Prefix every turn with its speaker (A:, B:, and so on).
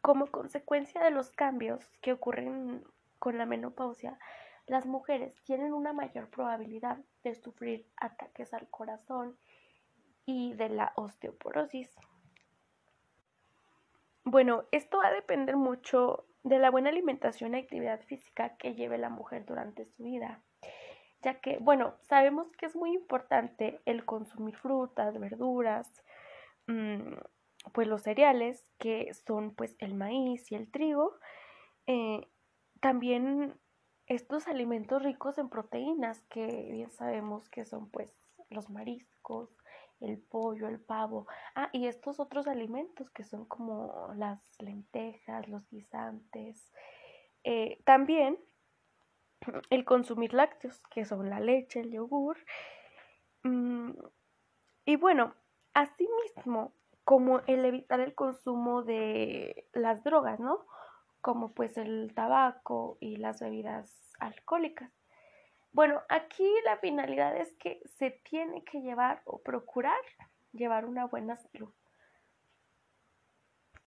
A: como consecuencia de los cambios que ocurren con la menopausia, las mujeres tienen una mayor probabilidad de sufrir ataques al corazón y de la osteoporosis. Bueno, esto va a depender mucho de la buena alimentación y actividad física que lleve la mujer durante su vida, ya que, bueno, sabemos que es muy importante el consumir frutas, verduras, mm, pues los cereales, que son pues el maíz y el trigo, eh, también estos alimentos ricos en proteínas, que bien sabemos que son pues los mariscos, el pollo, el pavo. Ah, y estos otros alimentos que son como las lentejas, los guisantes. Eh, también el consumir lácteos, que son la leche, el yogur. Mm, y bueno, asimismo, como el evitar el consumo de las drogas, ¿no? Como pues el tabaco y las bebidas alcohólicas. Bueno, aquí la finalidad es que se tiene que llevar o procurar llevar una buena salud